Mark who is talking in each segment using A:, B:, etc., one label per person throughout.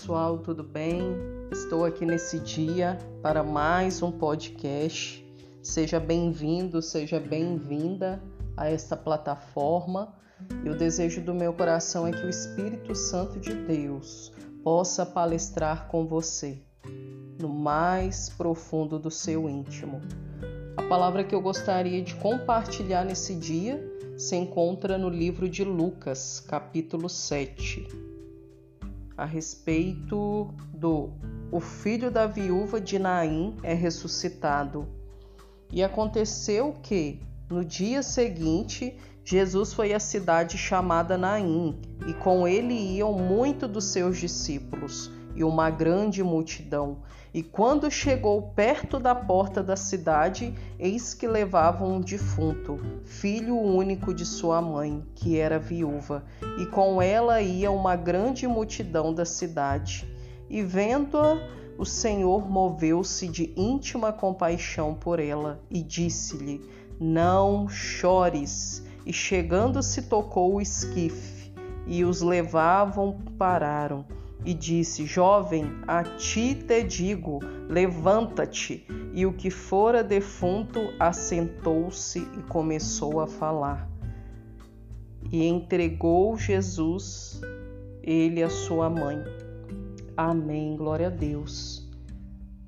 A: pessoal, tudo bem? Estou aqui nesse dia para mais um podcast. Seja bem-vindo, seja bem-vinda a esta plataforma. E o desejo do meu coração é que o Espírito Santo de Deus possa palestrar com você no mais profundo do seu íntimo. A palavra que eu gostaria de compartilhar nesse dia se encontra no livro de Lucas, capítulo 7 a respeito do o filho da viúva de Naim é ressuscitado. E aconteceu que, no dia seguinte, Jesus foi à cidade chamada Naim, e com ele iam muitos dos seus discípulos e uma grande multidão. E quando chegou perto da porta da cidade, eis que levavam um defunto, filho único de sua mãe, que era viúva, e com ela ia uma grande multidão da cidade. E vendo-a, o Senhor moveu-se de íntima compaixão por ela e disse-lhe: Não chores. E chegando-se, tocou o esquife, e os levavam pararam e disse: Jovem, a ti te digo, levanta-te. E o que fora defunto assentou-se e começou a falar. E entregou Jesus, ele a sua mãe. Amém. Glória a Deus.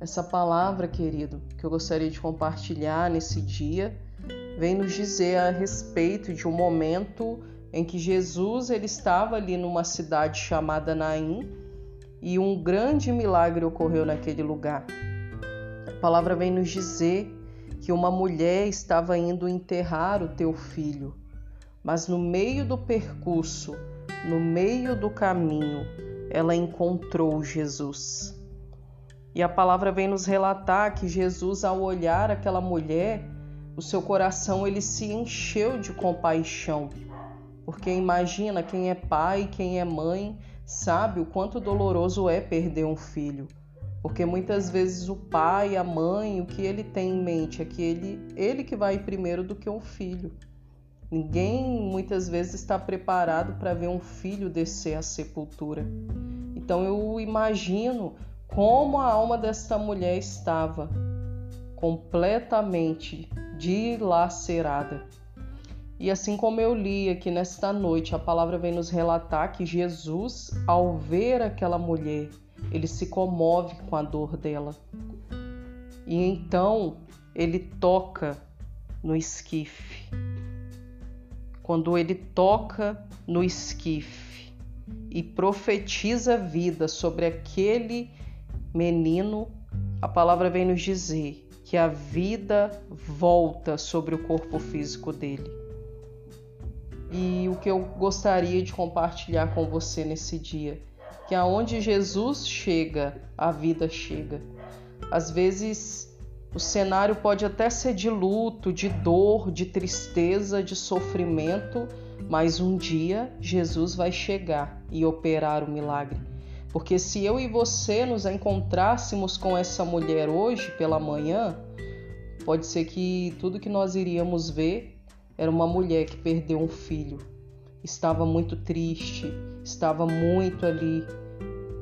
A: Essa palavra, querido, que eu gostaria de compartilhar nesse dia, vem nos dizer a respeito de um momento em que Jesus ele estava ali numa cidade chamada Naim e um grande milagre ocorreu naquele lugar. A palavra vem nos dizer que uma mulher estava indo enterrar o teu filho, mas no meio do percurso, no meio do caminho, ela encontrou Jesus. E a palavra vem nos relatar que Jesus, ao olhar aquela mulher, o seu coração ele se encheu de compaixão, porque imagina quem é pai, quem é mãe, sabe o quanto doloroso é perder um filho. Porque muitas vezes o pai, a mãe, o que ele tem em mente é que ele, ele que vai primeiro do que um filho. Ninguém muitas vezes está preparado para ver um filho descer à sepultura. Então eu imagino como a alma desta mulher estava completamente dilacerada. E assim como eu li aqui nesta noite, a palavra vem nos relatar que Jesus, ao ver aquela mulher, ele se comove com a dor dela. E então ele toca no esquife. Quando ele toca no esquife e profetiza vida sobre aquele menino, a palavra vem nos dizer que a vida volta sobre o corpo físico dele e o que eu gostaria de compartilhar com você nesse dia, que aonde Jesus chega, a vida chega. Às vezes o cenário pode até ser de luto, de dor, de tristeza, de sofrimento, mas um dia Jesus vai chegar e operar o milagre. Porque se eu e você nos encontrássemos com essa mulher hoje pela manhã, pode ser que tudo que nós iríamos ver era uma mulher que perdeu um filho. Estava muito triste, estava muito ali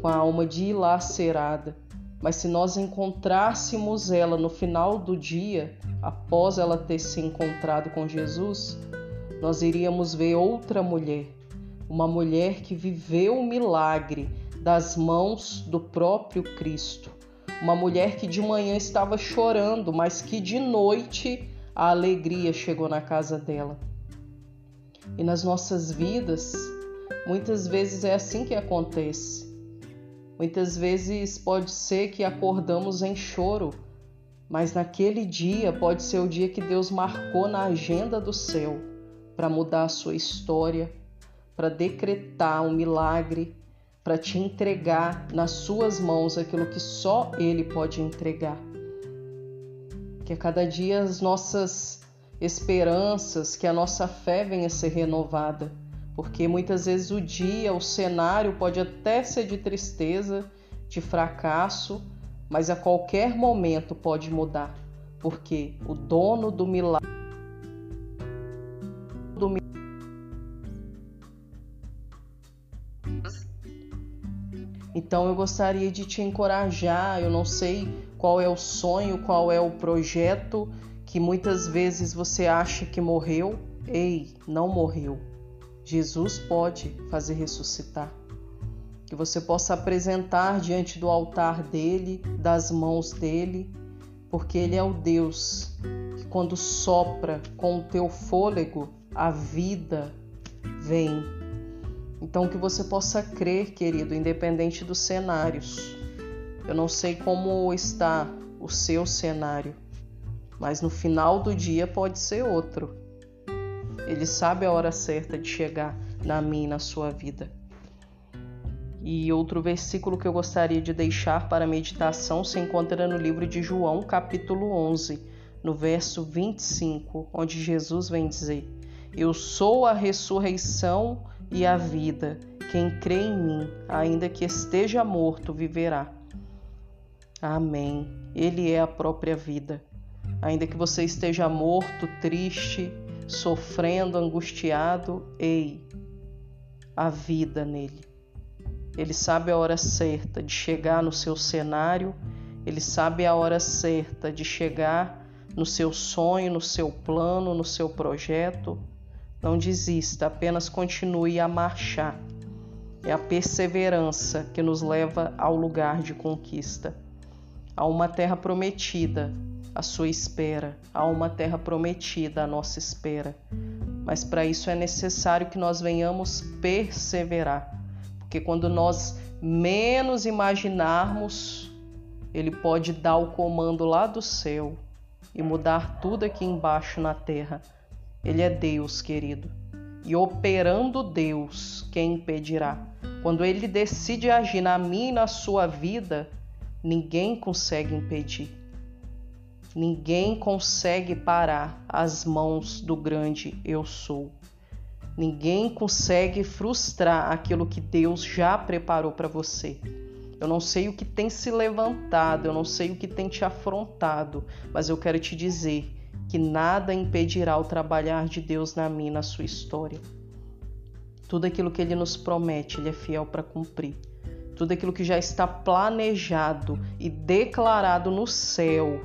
A: com a alma dilacerada. Mas se nós encontrássemos ela no final do dia, após ela ter se encontrado com Jesus, nós iríamos ver outra mulher, uma mulher que viveu o milagre das mãos do próprio Cristo. Uma mulher que de manhã estava chorando, mas que de noite a alegria chegou na casa dela. E nas nossas vidas, muitas vezes é assim que acontece. Muitas vezes pode ser que acordamos em choro, mas naquele dia pode ser o dia que Deus marcou na agenda do céu para mudar a sua história, para decretar um milagre, para te entregar nas suas mãos aquilo que só Ele pode entregar. Que a cada dia as nossas esperanças, que a nossa fé venha a ser renovada, porque muitas vezes o dia, o cenário pode até ser de tristeza, de fracasso, mas a qualquer momento pode mudar, porque o dono do milagre Então eu gostaria de te encorajar. Eu não sei qual é o sonho, qual é o projeto que muitas vezes você acha que morreu. Ei, não morreu. Jesus pode fazer ressuscitar. Que você possa apresentar diante do altar dele, das mãos dele, porque ele é o Deus que, quando sopra com o teu fôlego, a vida vem. Então, que você possa crer, querido, independente dos cenários. Eu não sei como está o seu cenário, mas no final do dia pode ser outro. Ele sabe a hora certa de chegar na minha na sua vida. E outro versículo que eu gostaria de deixar para meditação se encontra no livro de João, capítulo 11, no verso 25, onde Jesus vem dizer: Eu sou a ressurreição e a vida. Quem crê em mim, ainda que esteja morto, viverá. Amém. Ele é a própria vida. Ainda que você esteja morto, triste, sofrendo, angustiado, ei, a vida nele. Ele sabe a hora certa de chegar no seu cenário, ele sabe a hora certa de chegar no seu sonho, no seu plano, no seu projeto. Não desista, apenas continue a marchar. É a perseverança que nos leva ao lugar de conquista, a uma terra prometida, a sua espera, a uma terra prometida, a nossa espera. Mas para isso é necessário que nós venhamos perseverar, porque quando nós menos imaginarmos, Ele pode dar o comando lá do céu e mudar tudo aqui embaixo na terra. Ele é Deus, querido. E operando Deus, quem impedirá? Quando Ele decide agir na minha e na sua vida, ninguém consegue impedir. Ninguém consegue parar as mãos do grande eu sou. Ninguém consegue frustrar aquilo que Deus já preparou para você. Eu não sei o que tem se levantado, eu não sei o que tem te afrontado, mas eu quero te dizer que nada impedirá o trabalhar de Deus na minha, na sua história. Tudo aquilo que ele nos promete, ele é fiel para cumprir. Tudo aquilo que já está planejado e declarado no céu,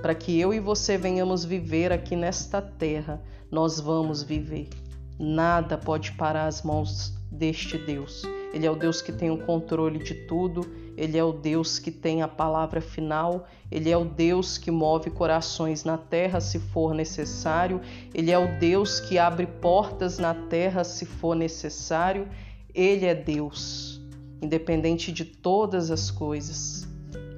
A: para que eu e você venhamos viver aqui nesta terra, nós vamos viver. Nada pode parar as mãos deste Deus. Ele é o Deus que tem o controle de tudo, ele é o Deus que tem a palavra final, ele é o Deus que move corações na terra se for necessário, ele é o Deus que abre portas na terra se for necessário. Ele é Deus, independente de todas as coisas.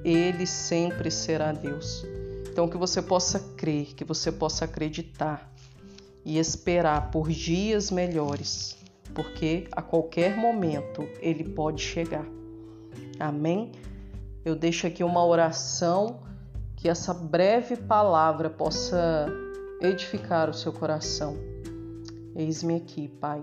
A: Ele sempre será Deus. Então, que você possa crer, que você possa acreditar e esperar por dias melhores, porque a qualquer momento ele pode chegar. Amém? Eu deixo aqui uma oração que essa breve palavra possa edificar o seu coração. Eis-me aqui, Pai.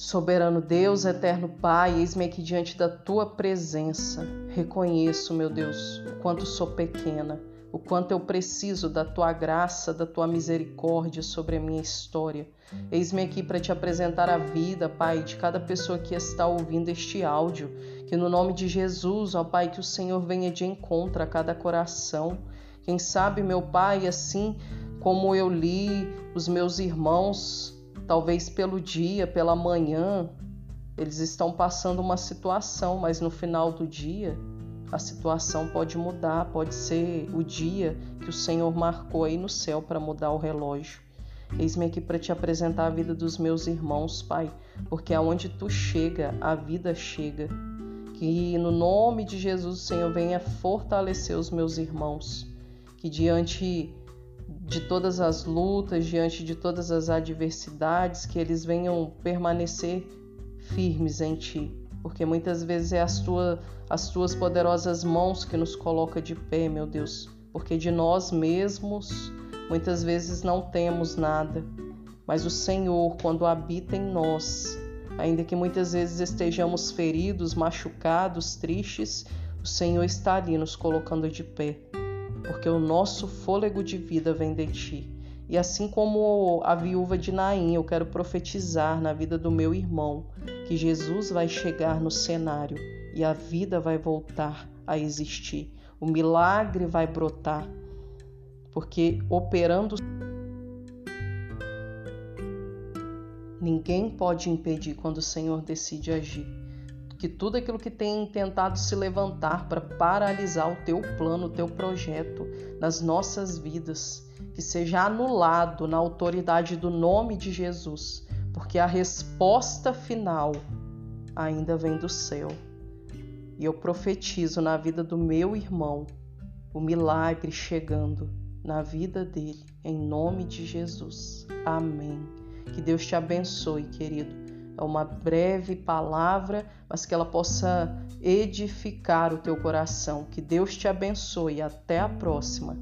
A: Soberano Deus, eterno Pai, eis-me aqui diante da tua presença. Reconheço, meu Deus, o quanto sou pequena o quanto eu preciso da tua graça, da tua misericórdia sobre a minha história. Eis-me aqui para te apresentar a vida, Pai, de cada pessoa que está ouvindo este áudio. Que no nome de Jesus, ó Pai, que o Senhor venha de encontro a cada coração. Quem sabe, meu Pai, assim como eu li os meus irmãos, talvez pelo dia, pela manhã, eles estão passando uma situação, mas no final do dia a situação pode mudar, pode ser o dia que o Senhor marcou aí no céu para mudar o relógio. Eis-me aqui para te apresentar a vida dos meus irmãos, Pai, porque aonde tu chega, a vida chega. Que no nome de Jesus o Senhor venha fortalecer os meus irmãos, que diante de todas as lutas, diante de todas as adversidades, que eles venham permanecer firmes em ti, porque muitas vezes é as, tua, as tuas poderosas mãos que nos coloca de pé, meu Deus, porque de nós mesmos muitas vezes não temos nada, mas o Senhor, quando habita em nós, ainda que muitas vezes estejamos feridos, machucados, tristes, o Senhor está ali nos colocando de pé, porque o nosso fôlego de vida vem de ti. E assim como a viúva de Naim, eu quero profetizar na vida do meu irmão que Jesus vai chegar no cenário e a vida vai voltar a existir. O milagre vai brotar, porque operando ninguém pode impedir quando o Senhor decide agir. Que tudo aquilo que tem tentado se levantar para paralisar o teu plano, o teu projeto nas nossas vidas, que seja anulado na autoridade do nome de Jesus, porque a resposta final ainda vem do céu. E eu profetizo na vida do meu irmão o milagre chegando na vida dele, em nome de Jesus. Amém. Que Deus te abençoe, querido. É uma breve palavra, mas que ela possa edificar o teu coração. Que Deus te abençoe. Até a próxima.